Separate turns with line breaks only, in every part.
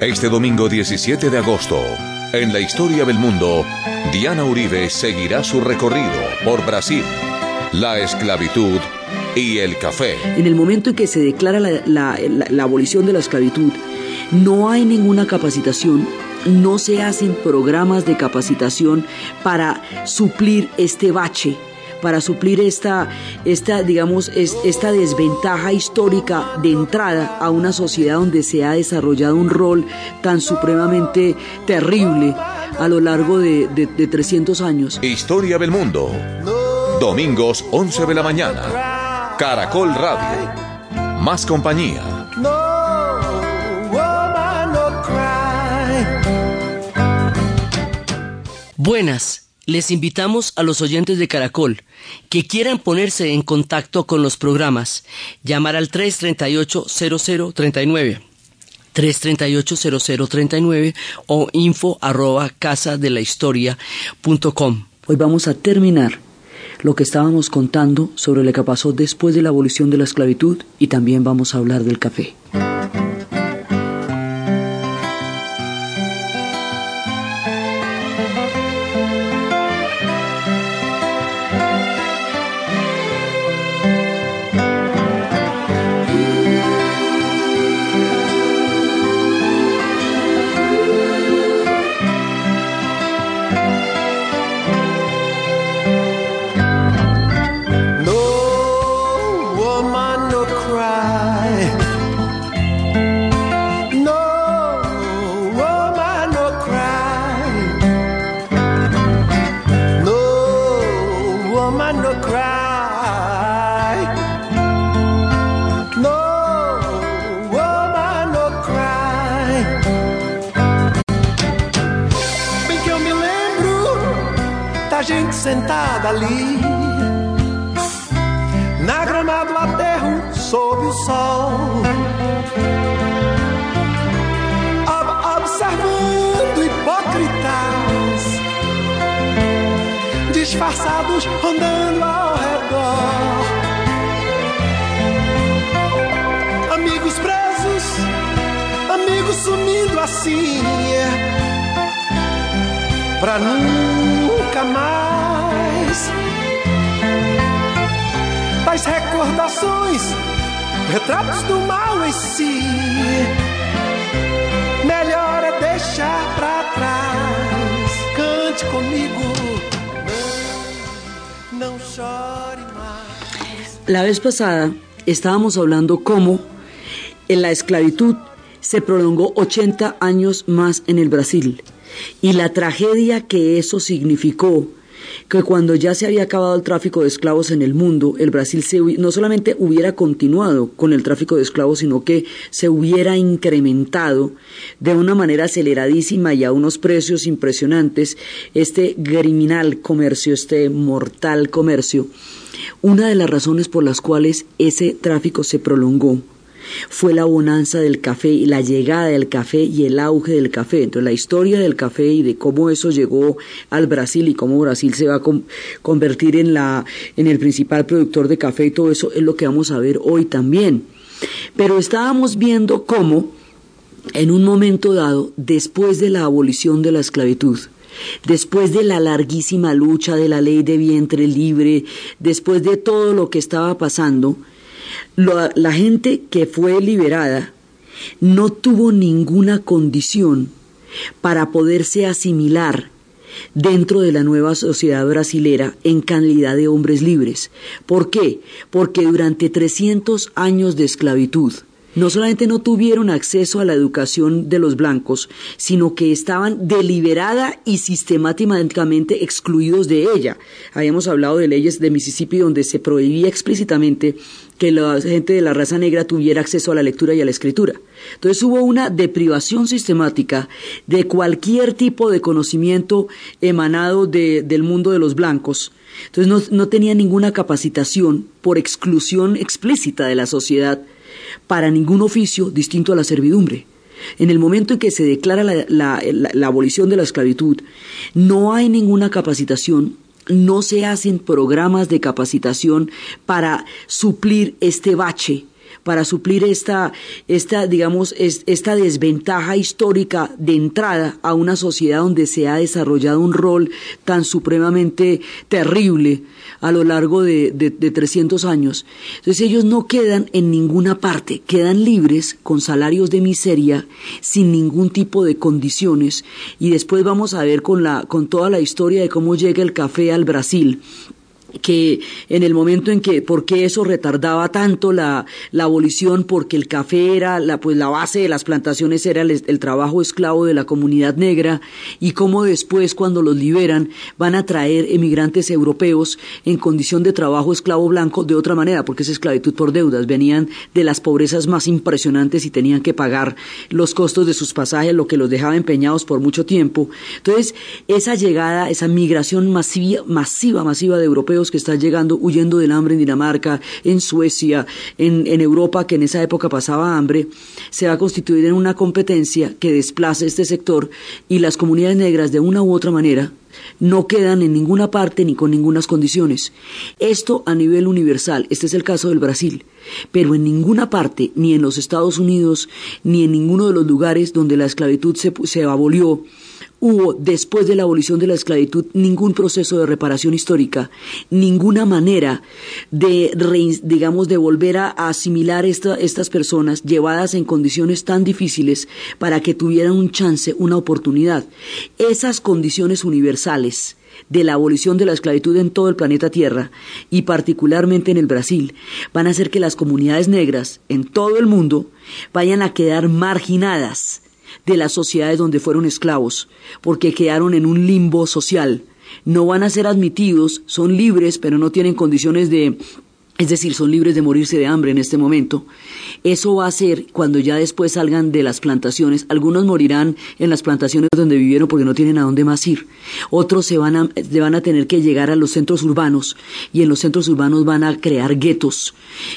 Este domingo 17 de agosto, en la historia del mundo, Diana Uribe seguirá su recorrido por Brasil, la esclavitud y el café.
En el momento en que se declara la, abolición de la esclavitud, no hay ninguna capacitación no se hacen programas de capacitación para suplir este bache para suplir esta, esta digamos, esta desventaja histórica de entrada a una sociedad donde se ha desarrollado un rol tan supremamente terrible a lo largo de, de 300 años.
Historia del mundo. Domingos 11 de la mañana. Caracol Radio. Más compañía.
Buenas les invitamos a los oyentes de Caracol que quieran ponerse en contacto con los programas, llamar al 338-0039. 338-0039 o info arroba casa de la historia
Hoy vamos a terminar lo que estábamos contando sobre lo que pasó después de la abolición de la esclavitud y también vamos a hablar del café. La vez pasada estábamos hablando cómo en la esclavitud se prolongó 80 años más en el Brasil y la tragedia que eso significó que cuando ya se había acabado el tráfico de esclavos en el mundo, el Brasil no solamente hubiera continuado con el tráfico de esclavos, sino que se hubiera incrementado de una manera aceleradísima y a unos precios impresionantes este criminal comercio, este mortal comercio. Una de las razones por las cuales ese tráfico se prolongó fue la bonanza del café y la llegada del café y el auge del café. Entonces la historia del café y de cómo eso llegó al Brasil y cómo Brasil se va a convertir en, la, en el principal productor de café y todo eso es lo que vamos a ver hoy también. Pero estábamos viendo cómo en un momento dado, después de la abolición de la esclavitud, después de la larguísima lucha de la ley de vientre libre, después de todo lo que estaba pasando, la gente que fue liberada no tuvo ninguna condición para poderse asimilar dentro de la nueva sociedad brasilera en calidad de hombres libres. ¿Por qué? Porque durante 300 años de esclavitud, no solamente no tuvieron acceso a la educación de los blancos, sino que estaban deliberada y sistemáticamente excluidos de ella. Habíamos hablado de leyes de Mississippi donde se prohibía explícitamente que la gente de la raza negra tuviera acceso a la lectura y a la escritura. Entonces hubo una deprivación sistemática de cualquier tipo de conocimiento emanado del mundo de los blancos. Entonces no, no tenía ninguna capacitación por exclusión explícita de la sociedad para ningún oficio distinto a la servidumbre. En el momento en que se declara la, abolición de la esclavitud, no hay ninguna capacitación no se hacen programas de capacitación para suplir este bache, para suplir esta, esta digamos, esta desventaja histórica de entrada a una sociedad donde se ha desarrollado un rol tan supremamente terrible a lo largo de, de, 300 años. Entonces ellos no quedan en ninguna parte, quedan libres con salarios de miseria, sin ningún tipo de condiciones. Y después vamos a ver con, la, con toda la historia de cómo llega el café al Brasil que en el momento en que, ¿por qué eso retardaba tanto la, la abolición? Porque el café era, la, pues la base de las plantaciones era el, trabajo esclavo de la comunidad negra y cómo después cuando los liberan van a traer emigrantes europeos en condición de trabajo esclavo blanco de otra manera, porque es esclavitud por deudas, venían de las pobrezas más impresionantes y tenían que pagar los costos de sus pasajes, lo que los dejaba empeñados por mucho tiempo. Entonces, esa llegada, esa migración masiva, masiva, masiva de europeos que están llegando huyendo del hambre en Dinamarca, en Suecia, en, Europa, que en esa época pasaba hambre, se va a constituir en una competencia que desplace este sector y las comunidades negras de una u otra manera no quedan en ninguna parte ni con ninguna condiciones. Esto a nivel universal, este es el caso del Brasil, pero en ninguna parte, ni en los Estados Unidos, ni en ninguno de los lugares donde la esclavitud se, se abolió, hubo, después de la abolición de la esclavitud, ningún proceso de reparación histórica, ninguna manera de, digamos, de volver a, asimilar estas personas llevadas en condiciones tan difíciles para que tuvieran un chance, una oportunidad. Esas condiciones universales de la abolición de la esclavitud en todo el planeta Tierra y particularmente en el Brasil van a hacer que las comunidades negras en todo el mundo vayan a quedar marginadas de las sociedades donde fueron esclavos, porque quedaron en un limbo social. No van a ser admitidos, son libres, pero no tienen condiciones de es decir, son libres de morirse de hambre en este momento. Eso va a ser cuando ya después salgan de las plantaciones. Algunos morirán en las plantaciones donde vivieron porque no tienen a dónde más ir. Otros se van a, van a tener que llegar a los centros urbanos y en los centros urbanos van a crear guetos.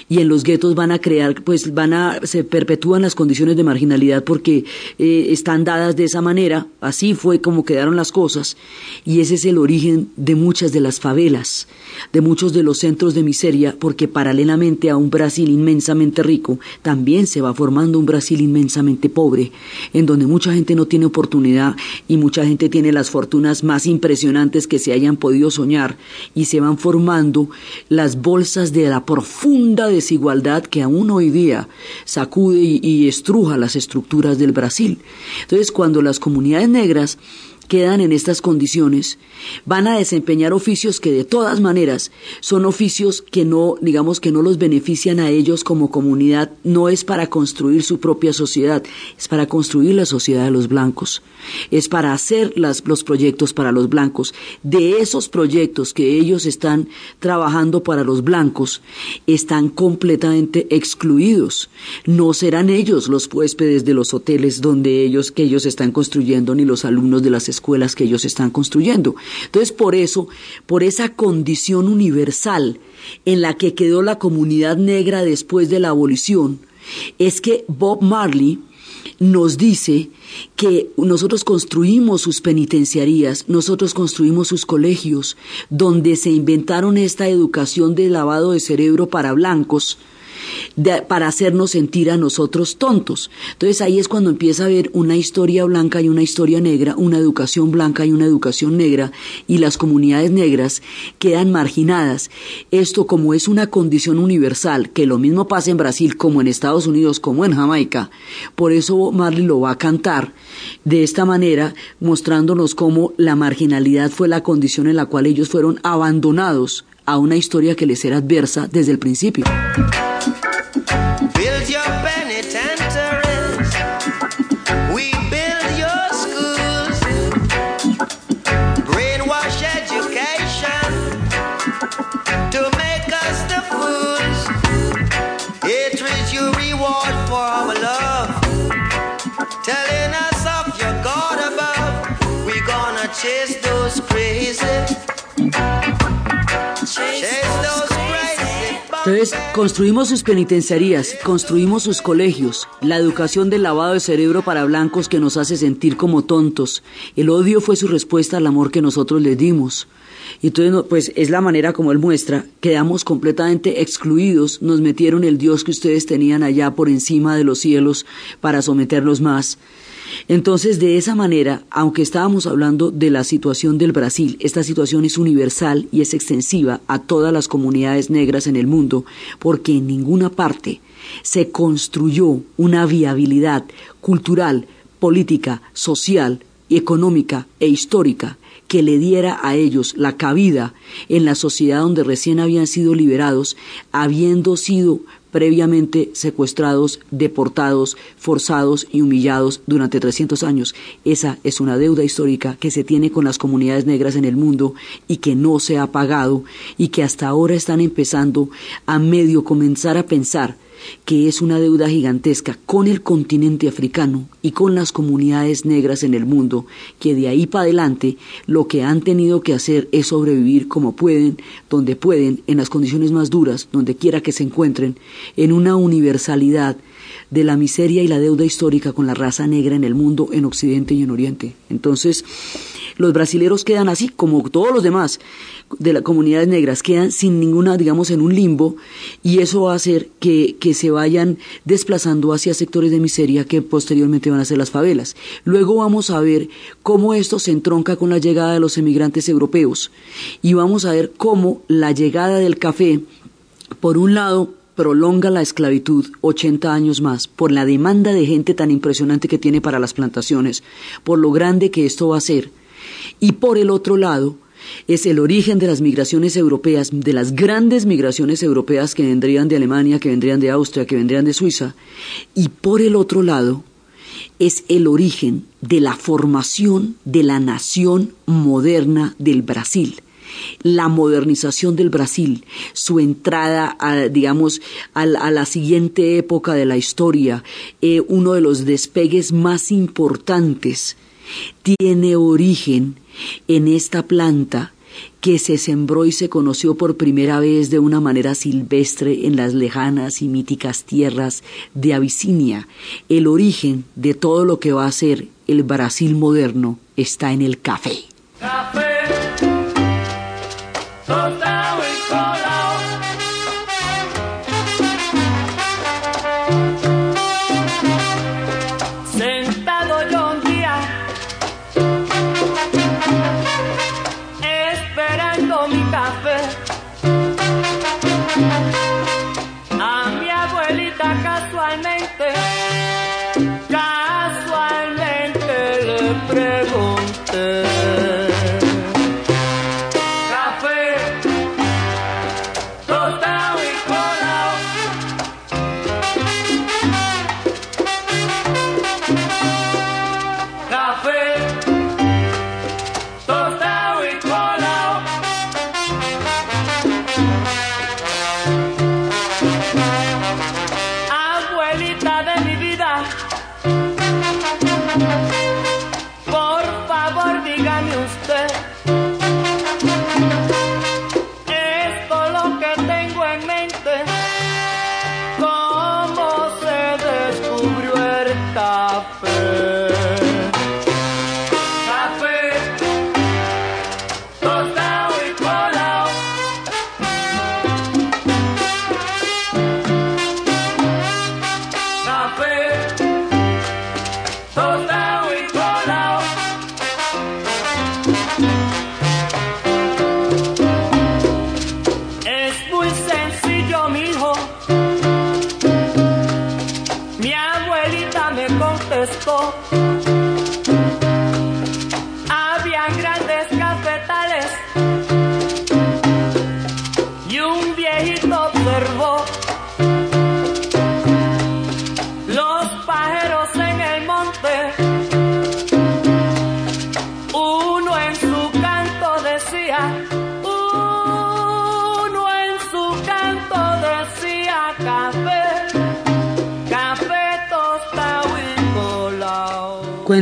Y en los guetos van a crear, pues van a, se perpetúan las condiciones de marginalidad porque eh, están dadas de esa manera. Así fue como quedaron las cosas. Y ese es el origen de muchas de las favelas, de muchos de los centros de miseria porque paralelamente a un Brasil inmensamente rico, también se va formando un Brasil inmensamente pobre, en donde mucha gente no tiene oportunidad y mucha gente tiene las fortunas más impresionantes que se hayan podido soñar y se van formando las bolsas de la profunda desigualdad que aún hoy día sacude y, estruja las estructuras del Brasil. Entonces, cuando las comunidades negras quedan en estas condiciones, van a desempeñar oficios que de todas maneras son oficios que no, digamos que no los benefician a ellos como comunidad, no es para construir su propia sociedad, es para construir la sociedad de los blancos, es para hacer las, los proyectos para los blancos. De esos proyectos que ellos están trabajando para los blancos, están completamente excluidos. No serán ellos los huéspedes de los hoteles donde ellos, que ellos están construyendo, ni los alumnos de las escuelas escuelas que ellos están construyendo. Entonces, por eso, por esa condición universal en la que quedó la comunidad negra después de la abolición, es que Bob Marley nos dice que nosotros construimos sus penitenciarías, nosotros construimos sus colegios, donde se inventaron esta educación de lavado de cerebro para blancos, para hacernos sentir a nosotros tontos. Entonces ahí es cuando empieza a haber una historia blanca y una historia negra, una educación blanca y una educación negra, y las comunidades negras quedan marginadas. Esto como es una condición universal, que lo mismo pasa en Brasil como en Estados Unidos, como en Jamaica, por eso Marley lo va a cantar de esta manera, mostrándonos cómo la marginalidad fue la condición en la cual ellos fueron abandonados a una historia que les era adversa desde el principio. Build your Entonces, construimos sus penitenciarías, construimos sus colegios, la educación del lavado de cerebro para blancos que nos hace sentir como tontos. El odio fue su respuesta al amor que nosotros les dimos. Y entonces, pues es la manera como él muestra, quedamos completamente excluidos, nos metieron el Dios que ustedes tenían allá por encima de los cielos para someterlos más. Entonces, de esa manera, aunque estábamos hablando de la situación del Brasil, esta situación es universal y es extensiva a todas las comunidades negras en el mundo, porque en ninguna parte se construyó una viabilidad cultural, política, social, económica e histórica que le diera a ellos la cabida en la sociedad donde recién habían sido liberados, habiendo sido previamente secuestrados, deportados, forzados y humillados durante 300 años. Esa es una deuda histórica que se tiene con las comunidades negras en el mundo y que no se ha pagado y que hasta ahora están empezando a medio comenzar a pensar que es una deuda gigantesca con el continente africano y con las comunidades negras en el mundo, que de ahí para adelante lo que han tenido que hacer es sobrevivir como pueden, donde pueden, en las condiciones más duras, donde quiera que se encuentren, en una universalidad de la miseria y la deuda histórica con la raza negra en el mundo, en Occidente y en Oriente. Entonces, los brasileros quedan así, como todos los demás de las comunidades negras, quedan sin ninguna, digamos, en un limbo, y eso va a hacer que, que se vayan desplazando hacia sectores de miseria que posteriormente van a ser las favelas. Luego vamos a ver cómo esto se entronca con la llegada de los emigrantes europeos, y vamos a ver cómo la llegada del café, por un lado, prolonga la esclavitud 80 años más por la demanda de gente tan impresionante que tiene para las plantaciones, por lo grande que esto va a ser. Y por el otro lado, es el origen de las migraciones europeas, de las grandes migraciones europeas que vendrían de Alemania, que vendrían de Austria, que vendrían de Suiza. Y por el otro lado, es el origen de la formación de la nación moderna del Brasil la modernización del Brasil, su entrada, a, digamos, a, la siguiente época de la historia, eh, uno de los despegues más importantes, tiene origen en esta planta que se sembró y se conoció por primera vez de una manera silvestre en las lejanas y míticas tierras de Abisinia. El origen de todo lo que va a ser el Brasil moderno está en el café.
Por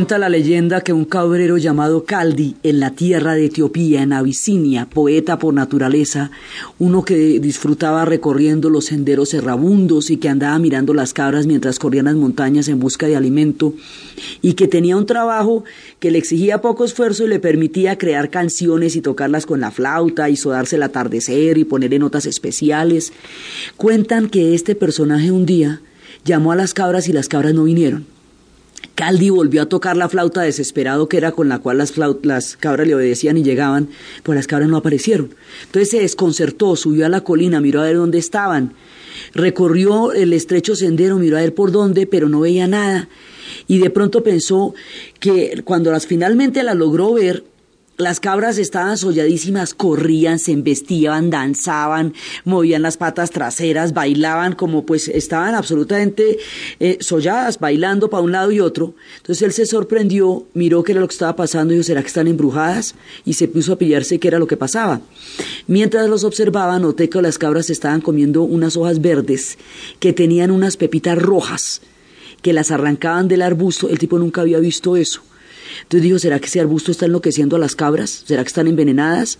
Cuenta la leyenda que un cabrero llamado Caldi, en la tierra de Etiopía, en Abisinia, poeta por naturaleza, uno que disfrutaba recorriendo los senderos errabundos y que andaba mirando las cabras mientras corrían las montañas en busca de alimento, y que tenía un trabajo que le exigía poco esfuerzo y le permitía crear canciones y tocarlas con la flauta y sodarse el atardecer y ponerle notas especiales. Cuentan que este personaje un día llamó a las cabras y las cabras no vinieron Caldi volvió a tocar la flauta desesperado que era con la cual las, las cabras le obedecían y llegaban, pues las cabras no aparecieron. Entonces se desconcertó, subió a la colina, miró a ver dónde estaban, recorrió el estrecho sendero, miró a ver por dónde, pero no veía nada. Y de pronto pensó que cuando las finalmente las logró ver, las cabras estaban solladísimas, corrían, se embestían, danzaban, movían las patas traseras, bailaban como pues estaban absolutamente eh, solladas, bailando para un lado y otro. Entonces él se sorprendió, miró qué era lo que estaba pasando y dijo, ¿será que están embrujadas? Y se puso a pillarse qué era lo que pasaba. Mientras los observaba, noté que las cabras estaban comiendo unas hojas verdes que tenían unas pepitas rojas que las arrancaban del arbusto. El tipo nunca había visto eso. Entonces dijo, ¿será que ese arbusto está enloqueciendo a las cabras? ¿Será que están envenenadas?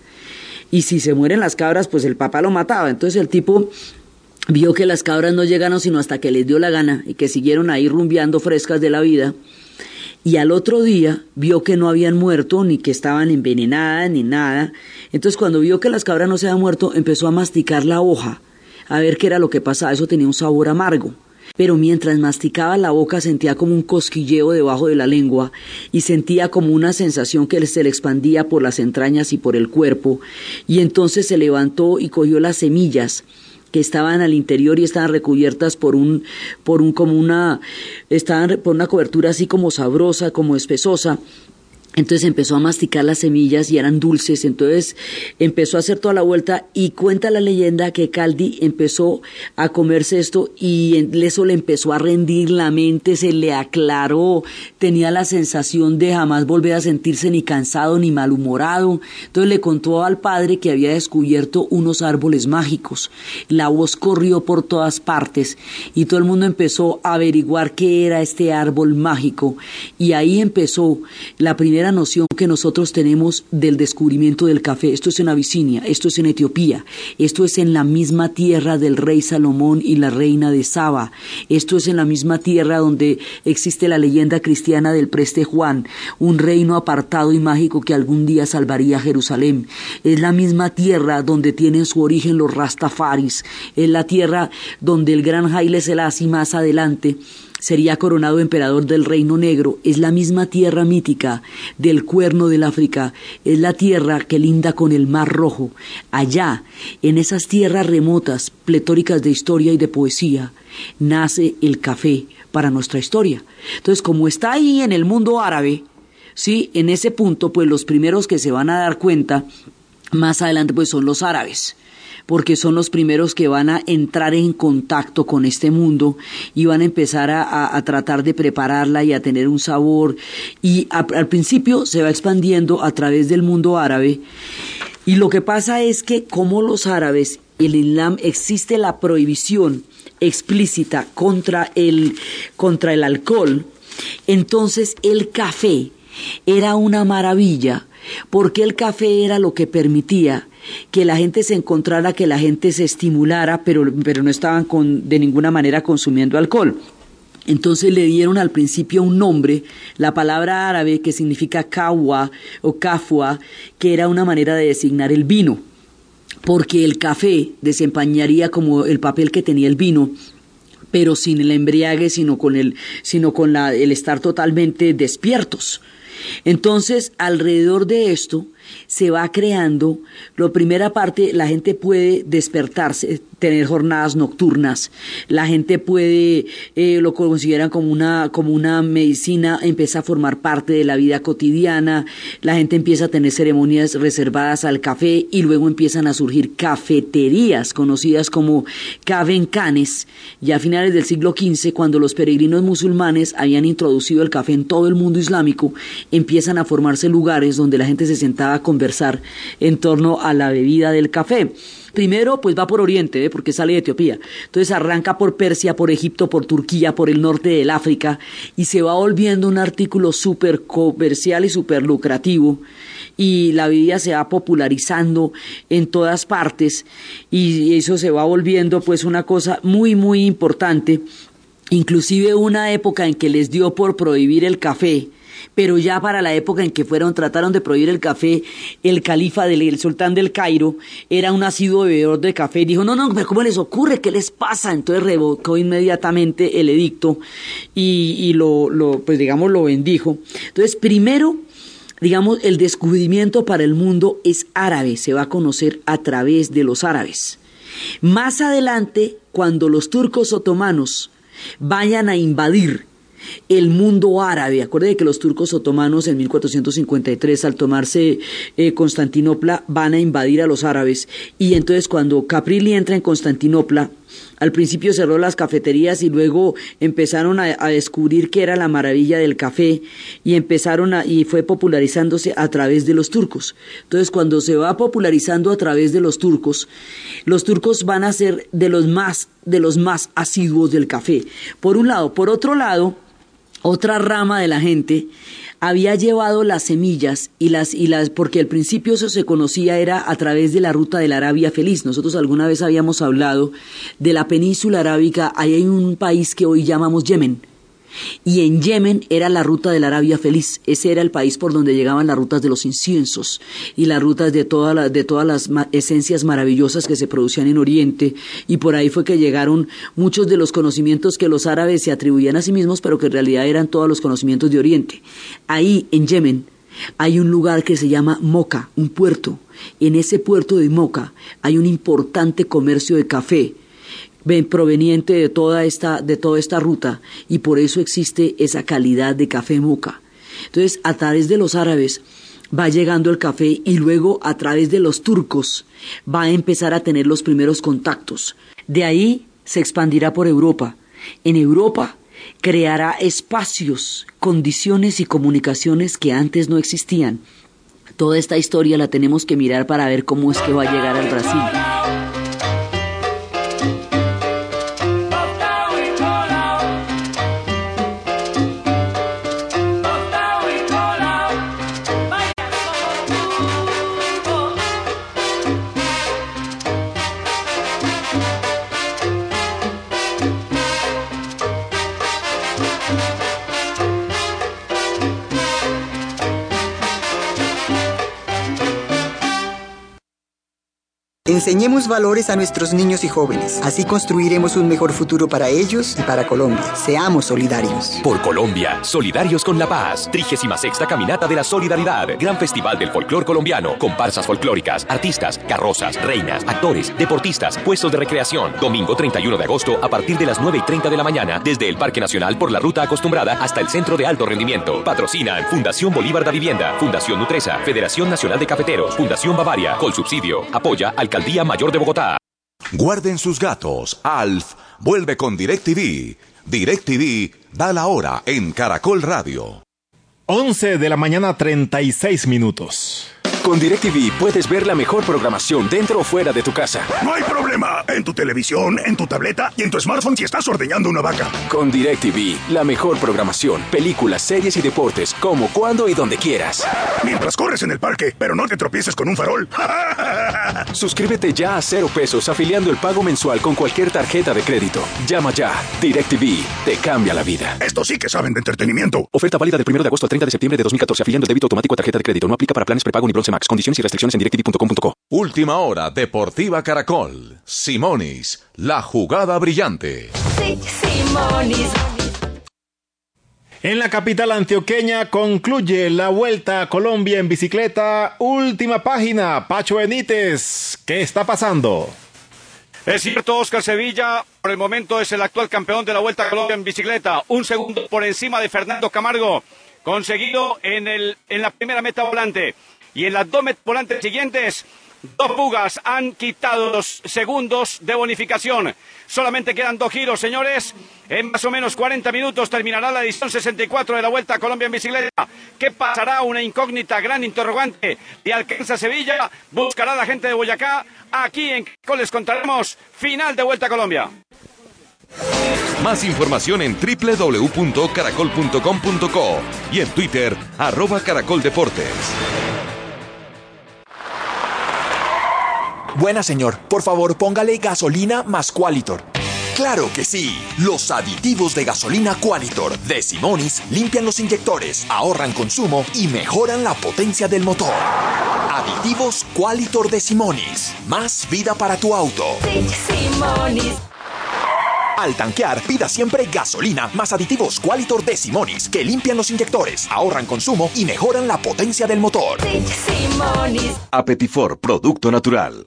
Y si se mueren las cabras, pues el papá lo mataba. Entonces el tipo vio que las cabras no llegaron sino hasta que les dio la gana y que siguieron ahí rumbeando frescas de la vida. Y al otro día vio que no habían muerto, ni que estaban envenenadas, ni nada. Entonces cuando vio que las cabras no se habían muerto, empezó a masticar la hoja, a ver qué era lo que pasaba. Eso tenía un sabor amargo pero mientras masticaba la boca sentía como un cosquilleo debajo de la lengua y sentía como una sensación que se le expandía por las entrañas y por el cuerpo, y entonces se levantó y cogió las semillas que estaban al interior y estaban recubiertas por un por un como una estaban por una cobertura así como sabrosa, como espesosa entonces empezó a masticar las semillas y eran dulces, entonces empezó a hacer toda la vuelta y cuenta la leyenda que Caldi empezó a comerse esto y eso le empezó a rendir la mente, se le aclaró, tenía la sensación de jamás volver a sentirse ni cansado ni malhumorado. Entonces le contó al padre que había descubierto unos árboles mágicos. La voz corrió por todas partes y todo el mundo empezó a averiguar qué era este árbol mágico y ahí empezó la primera noción que nosotros tenemos del descubrimiento del café. Esto es en Abisinia, esto es en Etiopía, esto es en la misma tierra del rey Salomón y la reina de Saba, esto es en la misma tierra donde existe la leyenda cristiana del preste Juan, un reino apartado y mágico que algún día salvaría Jerusalén. Es la misma tierra donde tienen su origen los Rastafaris, es la tierra donde el gran Haile Selassie más adelante sería coronado emperador del Reino Negro, es la misma tierra mítica del cuerno del África, es la tierra que linda con el Mar Rojo. Allá, en esas tierras remotas, pletóricas de historia y de poesía, nace el café para nuestra historia. Entonces, como está ahí en el mundo árabe, sí, en ese punto, pues los primeros que se van a dar cuenta más adelante, pues son los árabes porque son los primeros que van a entrar en contacto con este mundo y van a empezar a, tratar de prepararla y a tener un sabor. Y al principio se va expandiendo a través del mundo árabe. Y lo que pasa es que como los árabes, el Islam existe la prohibición explícita contra el, contra el alcohol, entonces el café era una maravilla, porque el café era lo que permitía que la gente se encontrara, que la gente se estimulara, pero, pero no estaban con, de ninguna manera consumiendo alcohol. Entonces le dieron al principio un nombre, la palabra árabe que significa kawa o kafua, que era una manera de designar el vino, porque el café desempeñaría como el papel que tenía el vino pero sin el embriague, sino con el, sino con la, el estar totalmente despiertos. Entonces, alrededor de esto, se va creando, la primera parte, la gente puede despertarse, tener jornadas nocturnas, la gente puede, eh, lo consideran como una, como una medicina, empieza a formar parte de la vida cotidiana, la gente empieza a tener ceremonias reservadas al café y luego empiezan a surgir cafeterías conocidas como cavencanes, ya a finales del siglo XV, cuando los peregrinos musulmanes habían introducido el café en todo el mundo islámico, empiezan a formarse lugares donde la gente se sentaba a conversar en torno a la bebida del café. Primero, pues va por Oriente, ¿eh? porque sale de Etiopía. Entonces arranca por Persia, por Egipto, por Turquía, por el norte del África y se va volviendo un artículo súper comercial y súper lucrativo y la bebida se va popularizando en todas partes y eso se va volviendo pues una cosa muy muy importante inclusive una época en que les dio por prohibir el café pero ya para la época en que fueron, trataron de prohibir el café, el califa del el sultán del Cairo era un asiduo bebedor de café y dijo, no, no, pero ¿cómo les ocurre? ¿Qué les pasa? Entonces revocó inmediatamente el edicto y, y lo, lo, pues digamos, lo bendijo. Entonces, primero, digamos, el descubrimiento para el mundo es árabe, se va a conocer a través de los árabes. Más adelante, cuando los turcos otomanos vayan a invadir el mundo árabe. Acuérdense que los turcos otomanos en 1453, al tomarse eh, Constantinopla, van a invadir a los árabes. Y entonces cuando Caprili entra en Constantinopla, al principio cerró las cafeterías y luego empezaron a, a, descubrir que era la maravilla del café y empezaron a, y fue popularizándose a través de los turcos. Entonces, cuando se va popularizando a través de los turcos, los turcos van a ser de los más de los más asiduos del café. Por un lado, por otro lado, otra rama de la gente había llevado las semillas y las y las porque al principio eso se conocía era a través de la ruta de la Arabia Feliz. Nosotros alguna vez habíamos hablado de la península arábica, ahí hay un país que hoy llamamos Yemen. Y en Yemen era la ruta de la Arabia Feliz. Ese era el país por donde llegaban las rutas de los inciensos y las rutas de, toda la, de todas las esencias maravillosas que se producían en Oriente. Y por ahí fue que llegaron muchos de los conocimientos que los árabes se atribuían a sí mismos, pero que en realidad eran todos los conocimientos de Oriente. Ahí, en Yemen, hay un lugar que se llama Moca, un puerto. En ese puerto de Moca hay un importante comercio de café proveniente de toda esta de toda esta ruta y por eso existe esa calidad de café moca. Entonces, a través de los árabes va llegando el café y luego a través de los turcos va a empezar a tener los primeros contactos. De ahí se expandirá por Europa. En Europa creará espacios, condiciones y comunicaciones que antes no existían. Toda esta historia la tenemos que mirar para ver cómo es que va a llegar al Brasil.
Enseñemos valores a nuestros niños y jóvenes. Así construiremos un mejor futuro para ellos y para Colombia. Seamos solidarios.
Por Colombia, solidarios con la paz. 36 Caminata de la Solidaridad. Gran Festival del Folclor Colombiano. Comparsas folclóricas, artistas, carrozas, reinas, actores, deportistas, puestos de recreación. Domingo 31 de agosto a partir de las 9 y 30 de la mañana. Desde el Parque Nacional por la ruta acostumbrada hasta el Centro de Alto Rendimiento. Patrocinan Fundación Bolívar da Vivienda, Fundación Nutresa, Federación Nacional de Cafeteros, Fundación Bavaria, Colsubsidio. Apoya Alcaldía Mayor de Bogotá.
Guarden sus gatos. Alf vuelve con DirecTV. DirecTV da la hora en Caracol Radio.
11 de la mañana 36 minutos.
Con DirecTV puedes ver la mejor programación dentro o fuera de tu casa.
No hay problema. En tu televisión, en tu tableta y en tu smartphone si estás ordeñando una vaca.
Con DirecTV, la mejor programación, películas, series y deportes, como, cuando y donde quieras.
Mientras corres en el parque, pero no te tropieces con un farol.
Suscríbete ya a cero pesos afiliando el pago mensual con cualquier tarjeta de crédito. Llama ya. DirecTV te cambia la vida.
Esto sí que saben de entretenimiento.
Oferta válida del 1 de agosto al 30 de septiembre de 2014 afiliando el débito automático a tarjeta de crédito. No aplica para planes prepago ni bronce Max. Condiciones y restricciones en directv.com.co.
Última hora Deportiva Caracol. Simonis, la jugada brillante.
Sí, Simonis.
En la capital antioqueña concluye la Vuelta a Colombia en bicicleta. Última página. Pacho Benítez, ¿qué está pasando?
Es cierto, Oscar Sevilla, por el momento es el actual campeón de la Vuelta a Colombia en bicicleta. Un segundo por encima de Fernando Camargo, conseguido en, el, en la primera meta volante. Y en las dos volantes siguientes Dos pugas han quitado los segundos de bonificación. Solamente quedan dos giros, señores. En más o menos 40 minutos terminará la edición 64 de la Vuelta a Colombia en bicicleta. ¿Qué pasará? Una incógnita, gran interrogante. Y alcanza Sevilla, buscará a la gente de Boyacá. Aquí en Caracol les contaremos final de Vuelta a Colombia.
Más información en www.caracol.com.co y en Twitter, arroba caracoldeportes.
Buena señor, por favor póngale gasolina más Qualitor. Claro que sí. Los aditivos de gasolina Qualitor de Simonis limpian los inyectores, ahorran consumo y mejoran la potencia del motor. Aditivos Qualitor de Simonis. Más vida para tu auto. Al tanquear, pida siempre gasolina más aditivos Qualitor de Simonis que limpian los inyectores, ahorran consumo y mejoran la potencia del motor.
Apetifor, producto natural.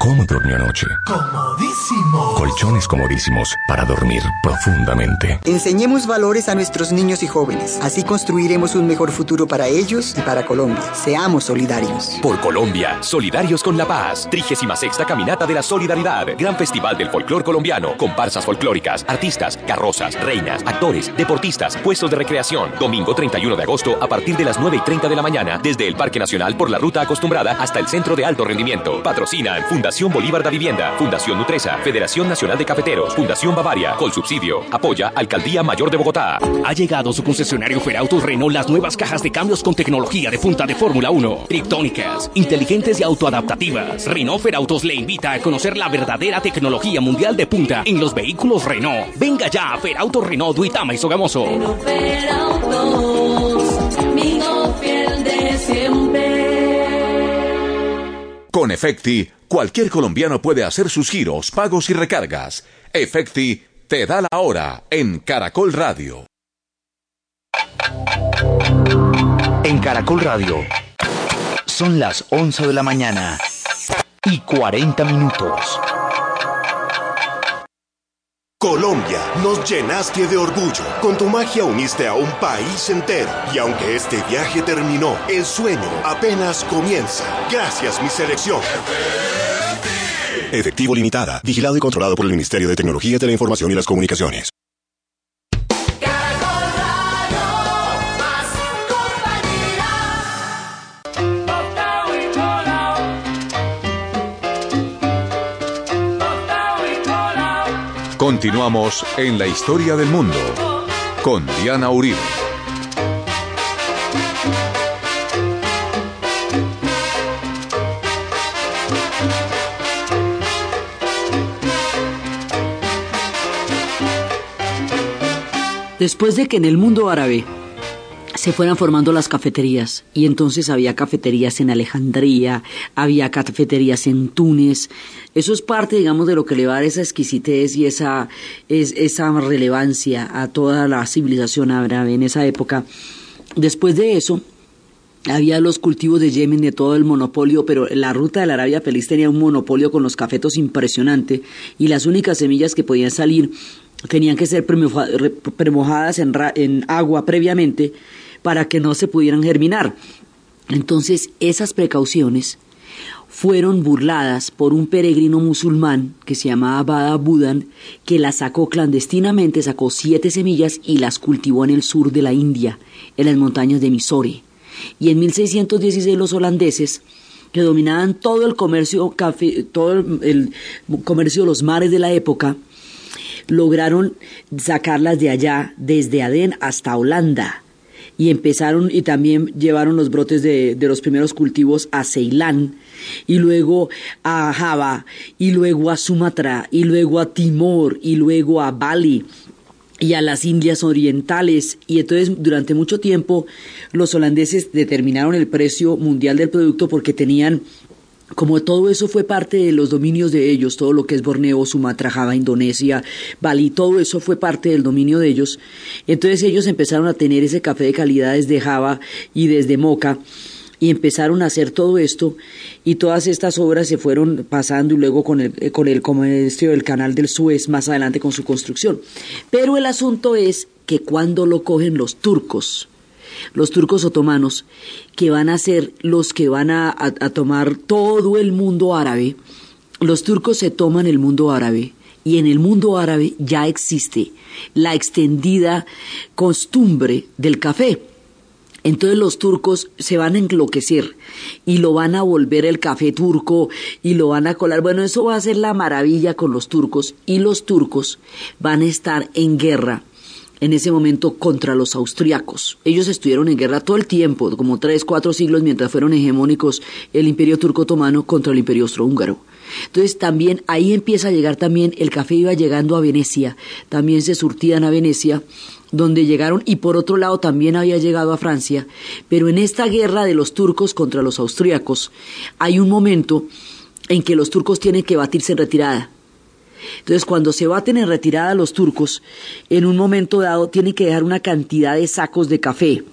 ¿Cómo durmió anoche?
Comodísimo.
Colchones comodísimos para dormir profundamente.
Enseñemos valores a nuestros niños y jóvenes. Así construiremos un mejor futuro para ellos y para Colombia. Seamos solidarios.
Por Colombia, solidarios con la paz. 36 Caminata de la Solidaridad. Gran Festival del Folclor Colombiano. Comparsas folclóricas, artistas, carrozas, reinas, actores, deportistas, puestos de recreación. Domingo 31 de agosto a partir de las 9 y 30 de la mañana. Desde el Parque Nacional por la ruta acostumbrada hasta el Centro de Alto Rendimiento. Patrocinan Fundación Bolívar da Vivienda, Fundación Nutresa, Federación Nacional de Cafeteros, Fundación Bavaria, Colsubsidio, apoya Alcaldía Mayor de Bogotá.
Ha llegado su concesionario Ferautos Renault las nuevas cajas de cambios con tecnología de punta de Fórmula 1, triptónicas, inteligentes y autoadaptativas. Renault Ferautos le invita a conocer la verdadera tecnología mundial de punta en los vehículos Renault. Venga ya a Ferautos Renault Duitama y Sogamoso.
fiel de siempre.
Con Efecti, cualquier colombiano puede hacer sus giros, pagos y recargas. Efecti te da la hora en Caracol Radio.
En Caracol Radio. Son las 11 de la mañana y 40 minutos.
Colombia, nos llenaste de orgullo. Con tu magia uniste a un país entero. Y aunque este viaje terminó, el sueño apenas comienza. Gracias, mi selección. Efectivo Limitada, vigilado y controlado por el Ministerio de Tecnología de la Información y las Comunicaciones.
Continuamos en la historia del mundo con Diana Uribe.
Después de que en el mundo árabe se fueran formando las cafeterías y entonces había cafeterías en Alejandría, había cafeterías en Túnez. Eso es parte, digamos, de lo que le va a dar esa exquisitez y esa, es, esa relevancia a toda la civilización árabe en esa época. Después de eso, había los cultivos de Yemen de todo el monopolio, pero la ruta de la Arabia Feliz tenía un monopolio con los cafetos impresionante y las únicas semillas que podían salir tenían que ser premojadas en, en agua previamente para que no se pudieran germinar. Entonces esas precauciones fueron burladas por un peregrino musulmán que se llamaba Bada Budan, que las sacó clandestinamente, sacó siete semillas y las cultivó en el sur de la India, en las montañas de Missouri. Y en 1616 los holandeses, que dominaban todo el comercio, café, todo el comercio de los mares de la época, lograron sacarlas de allá, desde Adén hasta Holanda. Y empezaron y también llevaron los brotes de, de los primeros cultivos a Ceilán y luego a Java y luego a Sumatra y luego a Timor y luego a Bali y a las Indias Orientales. Y entonces durante mucho tiempo los holandeses determinaron el precio mundial del producto porque tenían como todo eso fue parte de los dominios de ellos, todo lo que es Borneo, Sumatra, Java, Indonesia, Bali, todo eso fue parte del dominio de ellos. Entonces ellos empezaron a tener ese café de calidad desde Java y desde Moca y empezaron a hacer todo esto y todas estas obras se fueron pasando y luego con el, eh, con el comercio del canal del Suez más adelante con su construcción. Pero el asunto es que cuando lo cogen los turcos, los turcos otomanos, que van a ser los que van a, tomar todo el mundo árabe, los turcos se toman el mundo árabe y en el mundo árabe ya existe la extendida costumbre del café. Entonces los turcos se van a enloquecer y lo van a volver el café turco y lo van a colar. Bueno, eso va a ser la maravilla con los turcos y los turcos van a estar en guerra en ese momento contra los austriacos. Ellos estuvieron en guerra todo el tiempo, como tres, cuatro siglos, mientras fueron hegemónicos el imperio turco otomano contra el imperio austrohúngaro. Entonces también ahí empieza a llegar también, el café iba llegando a Venecia, también se surtían a Venecia donde llegaron y por otro lado también había llegado a Francia, pero en esta guerra de los turcos contra los austríacos hay un momento en que los turcos tienen que batirse en retirada. Entonces, cuando se baten en retirada los turcos, en un momento dado tienen que dejar una cantidad de sacos de café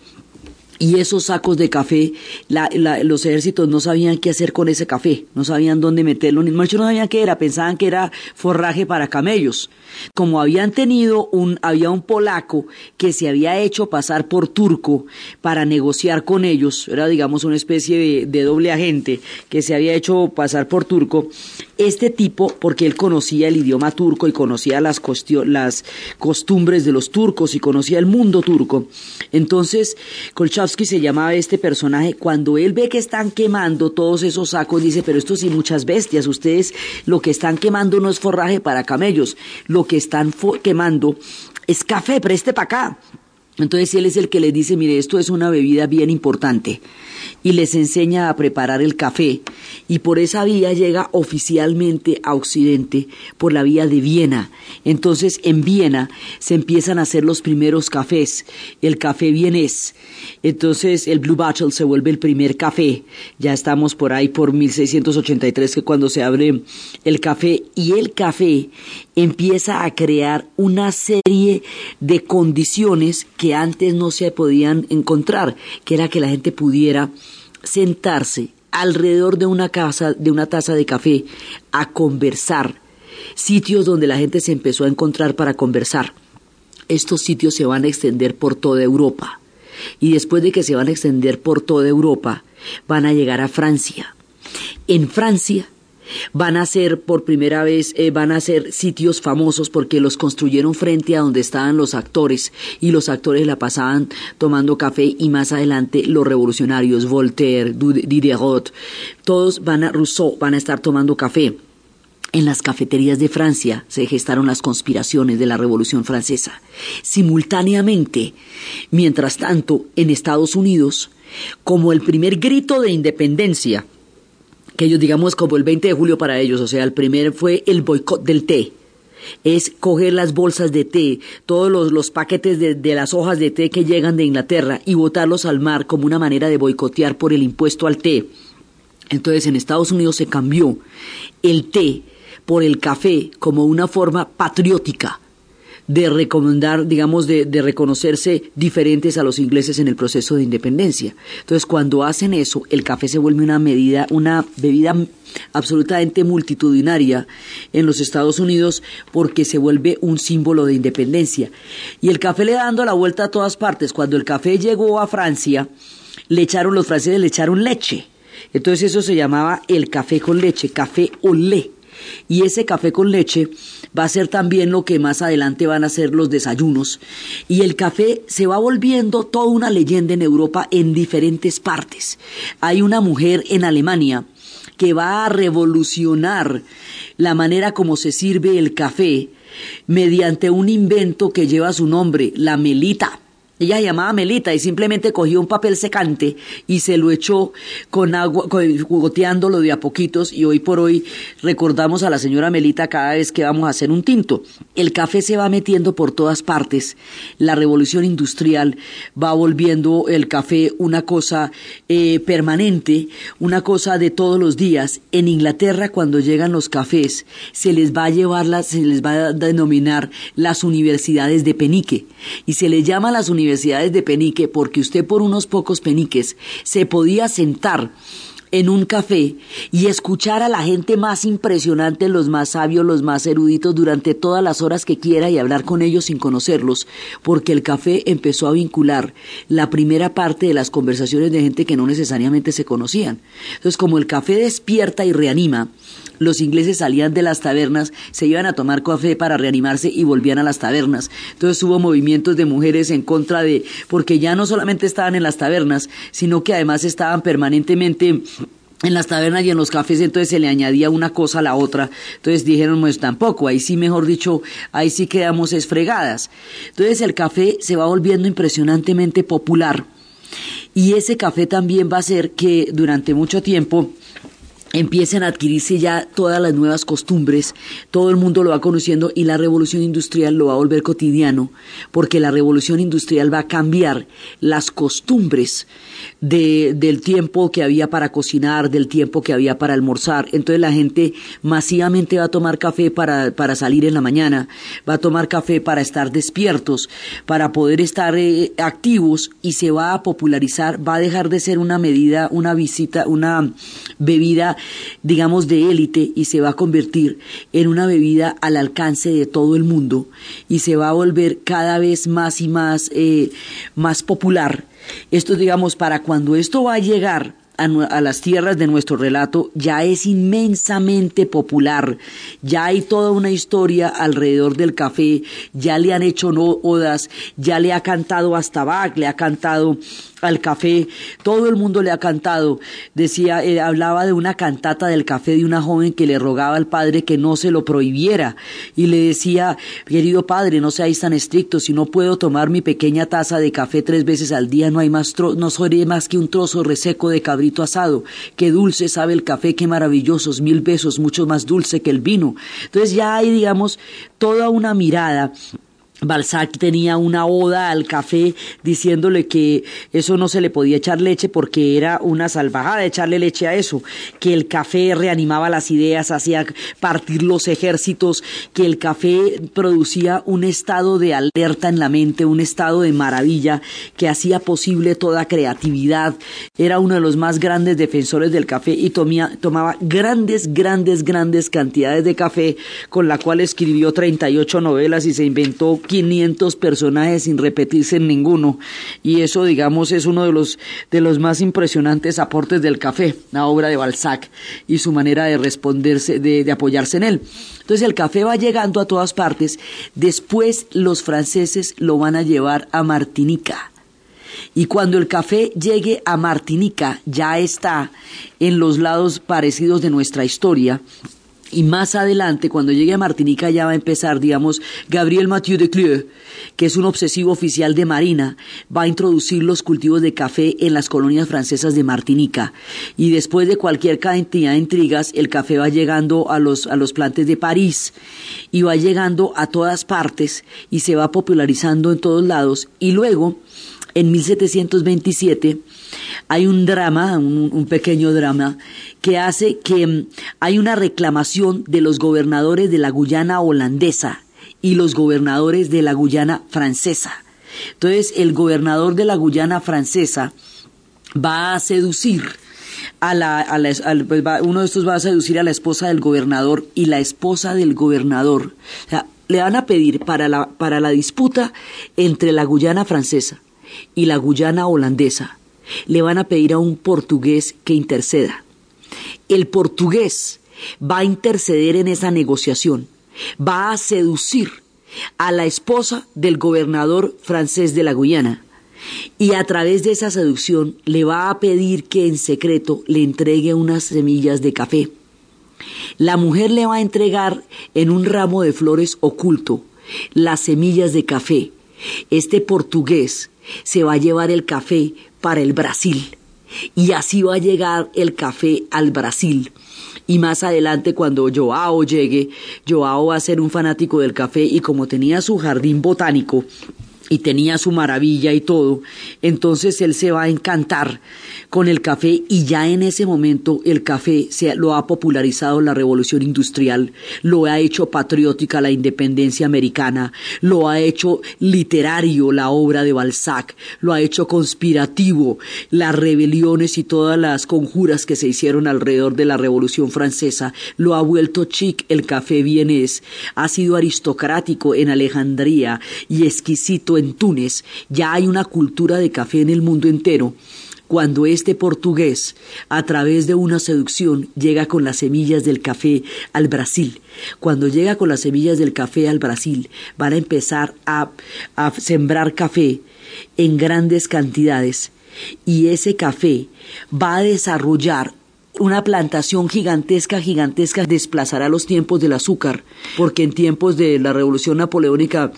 y esos sacos de café, los ejércitos no sabían qué hacer con ese café, no sabían dónde meterlo, ni muchos no sabían qué era, pensaban que era forraje para camellos. Como habían tenido un, había un polaco que se había hecho pasar por turco para negociar con ellos, era digamos una especie de, de doble agente que se había hecho pasar por turco, este tipo, porque él conocía el idioma turco y conocía las, las costumbres de los turcos y conocía el mundo turco, entonces Kolchavsky se llamaba este personaje, cuando él ve que están quemando todos esos sacos, dice, pero esto sí muchas bestias, ustedes lo que están quemando no es forraje para camellos, lo que están quemando es café, preste para acá. Entonces él es el que les dice, mire, esto es una bebida bien importante y les enseña a preparar el café y por esa vía llega oficialmente a Occidente por la vía de Viena. Entonces en Viena se empiezan a hacer los primeros cafés, el café vienés. Entonces el Blue Bottle se vuelve el primer café. Ya estamos por ahí por 1683 que cuando se abre el café y el café empieza a crear una serie de condiciones que antes no se podían encontrar, que era que la gente pudiera sentarse alrededor de una casa, de una taza de café, a conversar. Sitios donde la gente se empezó a encontrar para conversar. Estos sitios se van a extender por toda Europa. Y después de que se van a extender por toda Europa, van a llegar a Francia. En Francia Van a ser por primera vez, eh, van a ser sitios famosos porque los construyeron frente a donde estaban los actores y los actores la pasaban tomando café y más adelante los revolucionarios, Voltaire, Diderot, todos van a Rousseau, van a estar tomando café. En las cafeterías de Francia se gestaron las conspiraciones de la Revolución Francesa. Simultáneamente, mientras tanto, en Estados Unidos, como el primer grito de independencia, que ellos digamos como el 20 de julio para ellos, o sea, el primer fue el boicot del té. Es coger las bolsas de té, todos los, paquetes de, de, las hojas de té que llegan de Inglaterra y botarlos al mar como una manera de boicotear por el impuesto al té. Entonces en Estados Unidos se cambió el té por el café como una forma patriótica de recomendar, digamos, de, de, reconocerse diferentes a los ingleses en el proceso de independencia. Entonces, cuando hacen eso, el café se vuelve una medida, una bebida absolutamente multitudinaria en los Estados Unidos porque se vuelve un símbolo de independencia. Y el café le dando la vuelta a todas partes. Cuando el café llegó a Francia, le echaron, los franceses le echaron leche. Entonces eso se llamaba el café con leche, café lait. Y ese café con leche va a ser también lo que más adelante van a ser los desayunos. Y el café se va volviendo toda una leyenda en Europa en diferentes partes. Hay una mujer en Alemania que va a revolucionar la manera como se sirve el café mediante un invento que lleva su nombre, la melita. Ella se llamaba Melita y simplemente cogió un papel secante y se lo echó con agua, jugoteándolo de a poquitos y hoy por hoy recordamos a la señora Melita cada vez que vamos a hacer un tinto. El café se va metiendo por todas partes. La revolución industrial va volviendo el café una cosa eh, permanente, una cosa de todos los días. En Inglaterra cuando llegan los cafés se les va a llevar, se les va a denominar las universidades de penique y se les llama las universidades universidades de penique porque usted por unos pocos peniques se podía sentar en un café y escuchar a la gente más impresionante, los más sabios, los más eruditos durante todas las horas que quiera y hablar con ellos sin conocerlos, porque el café empezó a vincular la primera parte de las conversaciones de gente que no necesariamente se conocían. Entonces, como el café despierta y reanima, los ingleses salían de las tabernas, se iban a tomar café para reanimarse y volvían a las tabernas. Entonces hubo movimientos de mujeres en contra de, porque ya no solamente estaban en las tabernas, sino que además estaban permanentemente en las tabernas y en los cafés, entonces se le añadía una cosa a la otra. Entonces dijeron, pues tampoco, ahí sí, mejor dicho, ahí sí quedamos esfregadas. Entonces el café se va volviendo impresionantemente popular. Y ese café también va a hacer que durante mucho tiempo empiecen a adquirirse ya todas las nuevas costumbres, todo el mundo lo va conociendo y la revolución industrial lo va a volver cotidiano, porque la revolución industrial va a cambiar las costumbres de, del tiempo que había para cocinar, del tiempo que había para almorzar. Entonces la gente masivamente va a tomar café para, para salir en la mañana, va a tomar café para estar despiertos, para poder estar eh, activos y se va a popularizar, va a dejar de ser una medida, una visita, una bebida, digamos, de élite y se va a convertir en una bebida al alcance de todo el mundo y se va a volver cada vez más y más, eh, más popular. Esto, digamos, para cuando esto va a llegar a, las tierras de nuestro relato ya es inmensamente popular, ya hay toda una historia alrededor del café, ya le han hecho no odas, ya le ha cantado hasta Bach, le ha cantado al café, todo el mundo le ha cantado. Decía, eh, hablaba de una cantata del café de una joven que le rogaba al padre que no se lo prohibiera y le decía, querido padre, no seáis tan estricto, si no puedo tomar mi pequeña taza de café tres veces al día, no hay más no soy más que un trozo reseco de cabrito asado. Qué dulce sabe el café, qué maravillosos, mil besos, mucho más dulce que el vino. Entonces ya hay, digamos, toda una mirada Balzac tenía una oda al café diciéndole que eso no se le podía echar leche porque era una salvajada echarle leche a eso, que el café reanimaba las ideas, hacía partir los ejércitos, que el café producía un estado de alerta en la mente, un estado de maravilla que hacía posible toda creatividad. Era uno de los más grandes defensores del café y tomaba grandes, grandes, grandes cantidades de café con la cual escribió 38 novelas y se inventó 500 personajes sin repetirse en ninguno. Y eso, digamos, es uno de los, de los más impresionantes aportes del café, la obra de Balzac y su manera de responderse, de, de apoyarse en él. Entonces el café va llegando a todas partes. Después los franceses lo van a llevar a Martinica. Y cuando el café llegue a Martinica, ya está en los lados parecidos de nuestra historia, y más adelante, cuando llegue a Martinica, ya va a empezar, digamos, Gabriel Mathieu de Clieu, que es un obsesivo oficial de Marina, va a introducir los cultivos de café en las colonias francesas de Martinica. Y después de cualquier cantidad de intrigas, el café va llegando a los, a los plantes de París y va llegando a todas partes y se va popularizando en todos lados. Y luego, en 1727, hay un drama, un, pequeño drama, que hace que mm, hay una reclamación de los gobernadores de la Guyana holandesa y los gobernadores de la Guyana francesa. Entonces, el gobernador de la Guyana francesa va a seducir a la, pues uno de estos va a seducir a la esposa del gobernador y la esposa del gobernador. O sea, le van a pedir para la, para la disputa entre la Guyana francesa y la Guyana holandesa le van a pedir a un portugués que interceda. El portugués va a interceder en esa negociación, va a seducir a la esposa del gobernador francés de la Guyana y a través de esa seducción le va a pedir que en secreto le entregue unas semillas de café. La mujer le va a entregar en un ramo de flores oculto las semillas de café. Este portugués se va a llevar el café para el Brasil y así va a llegar el café al Brasil. Y más adelante, cuando Joao llegue, Joao va a ser un fanático del café y como tenía su jardín botánico, y tenía su maravilla y todo, entonces él se va a encantar con el café y ya en ese momento el café se lo ha popularizado la revolución industrial, lo ha hecho patriótica la independencia americana, lo ha hecho literario la obra de Balzac, lo ha hecho conspirativo las rebeliones y todas las conjuras que se hicieron alrededor de la revolución francesa, lo ha vuelto chic el café vienés, ha sido aristocrático en Alejandría y exquisito en Túnez, ya hay una cultura de café en el mundo entero cuando este portugués, a través de una seducción, llega con las semillas del café al Brasil. Cuando llega con las semillas del café al Brasil, van a empezar a, a sembrar café en grandes cantidades y ese café va a desarrollar una plantación gigantesca, gigantesca, desplazará los tiempos del azúcar, porque en tiempos de la revolución napoleónica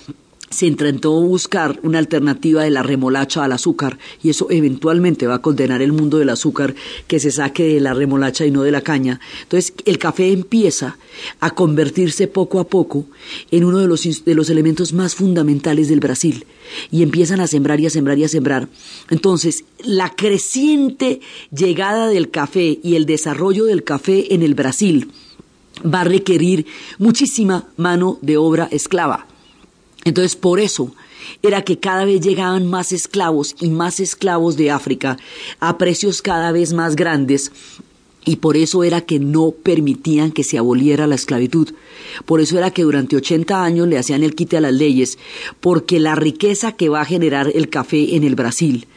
se intentó buscar una alternativa de la remolacha al azúcar y eso eventualmente va a condenar el mundo del azúcar que se saque de la remolacha y no de la caña. Entonces el café empieza a convertirse poco a poco en uno de los, de los elementos más fundamentales del Brasil y empiezan a sembrar y a sembrar y a sembrar. Entonces la creciente llegada del café y el desarrollo del café en el Brasil va a requerir muchísima mano de obra esclava entonces, por eso era que cada vez llegaban más esclavos y más esclavos de África a precios cada vez más grandes y por eso era que no permitían que se aboliera la esclavitud. Por eso era que durante 80 años le hacían el quite a las leyes, porque la riqueza que va a generar el café en el Brasil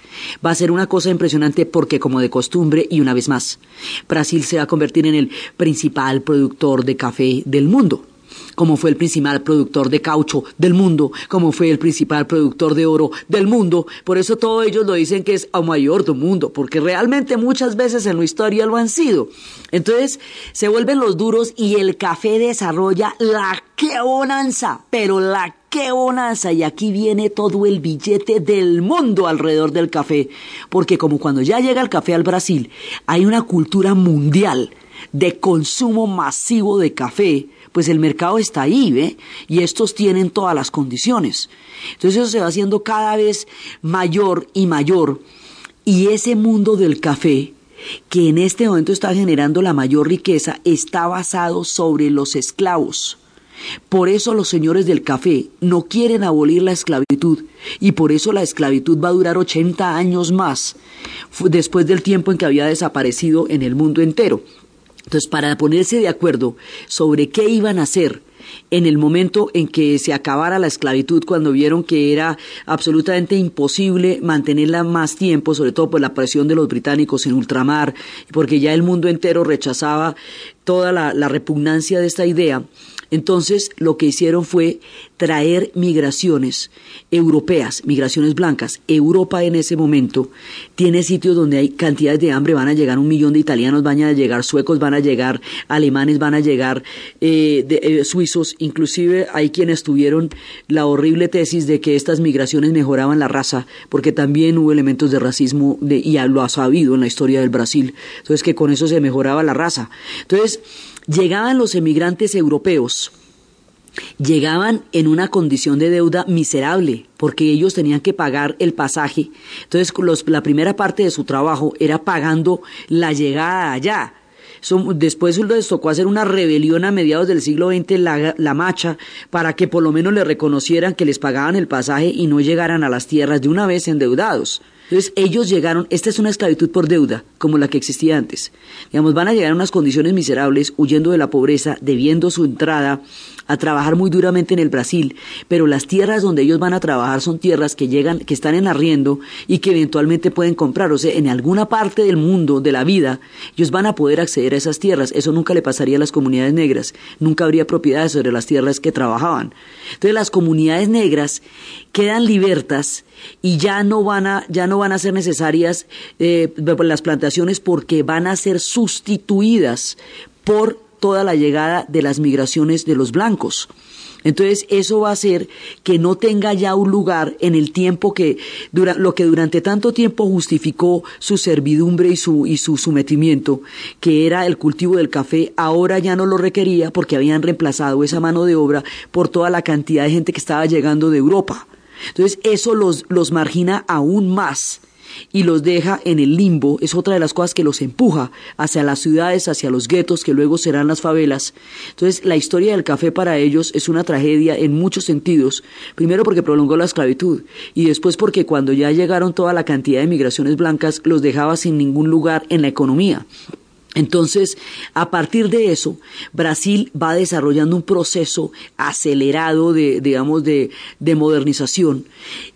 va a ser una cosa impresionante porque como de costumbre y una vez más, Brasil se va a convertir en el principal productor de café del mundo como fue el principal productor de caucho del mundo, como fue el principal productor de oro del mundo. Por eso todos ellos lo dicen que es el mayor del mundo, porque realmente muchas veces en la historia lo han sido. Entonces se vuelven los duros y el café desarrolla la que bonanza, pero la qué bonanza y aquí viene todo el billete del mundo alrededor del café, porque como cuando ya llega el café al Brasil, hay una cultura mundial de consumo masivo de café, pues el mercado está ahí, ¿ve? Y estos tienen todas las condiciones. Entonces eso se va haciendo cada vez mayor y mayor. Y ese mundo del café, que en este momento está generando la mayor riqueza, está basado sobre los esclavos. Por eso los señores del café no quieren abolir la esclavitud y por eso la esclavitud va a durar 80 años más después del tiempo en que había desaparecido en el mundo entero. Entonces, para ponerse de acuerdo sobre qué iban a hacer en el momento en que se acabara la esclavitud, cuando vieron que era absolutamente imposible mantenerla más tiempo, sobre todo por la presión de los británicos en ultramar, porque ya el mundo entero rechazaba toda la, repugnancia de esta idea, entonces lo que hicieron fue traer migraciones europeas, migraciones blancas. Europa en ese momento tiene sitios donde hay cantidades de hambre, van a llegar un millón de italianos, van a llegar suecos, van a llegar alemanes, van a llegar eh, eh, suizos, inclusive hay quienes tuvieron la horrible tesis de que estas migraciones mejoraban la raza, porque también hubo elementos de racismo de, y lo ha sabido en la historia del Brasil. Entonces que con eso se mejoraba la raza. Entonces, llegaban los emigrantes europeos, llegaban en una condición de deuda miserable, porque ellos tenían que pagar el pasaje. Entonces, la primera parte de su trabajo era pagando la llegada allá. Después les tocó hacer una rebelión a mediados del siglo XX, la, la macha, para que por lo menos le reconocieran que les pagaban el pasaje y no llegaran a las tierras de una vez endeudados. Entonces ellos llegaron, esta es una esclavitud por deuda, como la que existía antes. Digamos, van a llegar a unas condiciones miserables, huyendo de la pobreza, debiendo su entrada a trabajar muy duramente en el Brasil, pero las tierras donde ellos van a trabajar son tierras que llegan, que están en arriendo y que eventualmente pueden comprar. O sea, en alguna parte del mundo, de la vida, ellos van a poder acceder a esas tierras. Eso nunca le pasaría a las comunidades negras. Nunca habría propiedades sobre las tierras que trabajaban. Entonces las comunidades negras quedan libertas y ya no van a, ya no van a ser necesarias eh, las plantaciones porque van a ser sustituidas por toda la llegada de las migraciones de los blancos. Entonces, eso va a hacer que no tenga ya un lugar en el tiempo que, lo que durante tanto tiempo justificó su servidumbre y su, y su sometimiento, que era el cultivo del café, ahora ya no lo requería porque habían reemplazado esa mano de obra por toda la cantidad de gente que estaba llegando de Europa. Entonces, eso los, los margina aún más y los deja en el limbo, es otra de las cosas que los empuja hacia las ciudades, hacia los guetos, que luego serán las favelas. Entonces, la historia del café para ellos es una tragedia en muchos sentidos. Primero porque prolongó la esclavitud y después porque cuando ya llegaron toda la cantidad de migraciones blancas los dejaba sin ningún lugar en la economía. Entonces, a partir de eso, Brasil va desarrollando un proceso acelerado de, digamos, de, de modernización.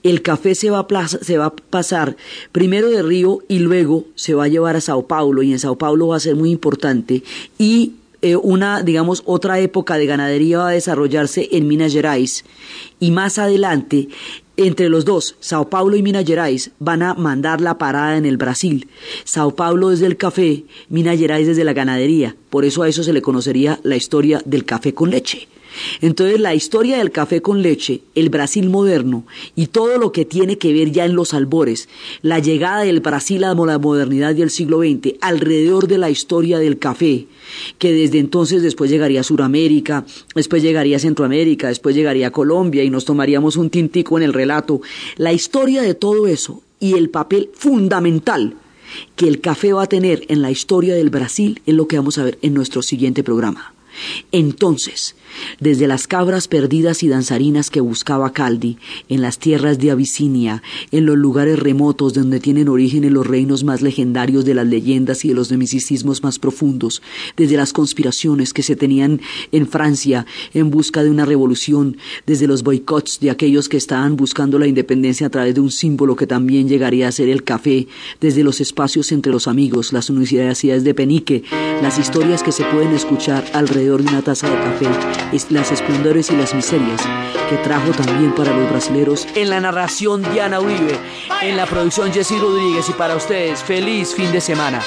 El café se va, a se va a pasar primero de Río y luego se va a llevar a Sao Paulo y en Sao Paulo va a ser muy importante y eh, una, digamos, otra época de ganadería va a desarrollarse en Minas Gerais y más adelante entre los dos, Sao Paulo y Minas Gerais van a mandar la parada en el Brasil. Sao Paulo desde el café, Minas Gerais desde la ganadería. Por eso a eso se le conocería la historia del café con leche. Entonces la historia del café con leche, el Brasil moderno y todo lo que tiene que ver ya en los albores, la llegada del Brasil a la modernidad del siglo XX, alrededor de la historia del café, que desde entonces después llegaría a Sudamérica, después llegaría a Centroamérica, después llegaría a Colombia y nos tomaríamos un tintico en el relato, la historia de todo eso y el papel fundamental que el café va a tener en la historia del Brasil es lo que vamos a ver en nuestro siguiente programa. Entonces, desde las cabras perdidas y danzarinas que buscaba Caldi, en las tierras de Abisinia, en los lugares remotos donde tienen origen en los reinos más legendarios de las leyendas y de los misticismos más profundos, desde las conspiraciones que se tenían en Francia en busca de una revolución, desde los boicots de aquellos que estaban buscando la independencia a través de un símbolo que también llegaría a ser el café, desde los espacios entre los amigos, las universidades de Penique, las historias que se pueden escuchar alrededor de una taza de café, las esplendores y las miserias que trajo también para los brasileros. En la narración Diana Uribe, en la producción Jessy Rodríguez y para ustedes, feliz fin de semana.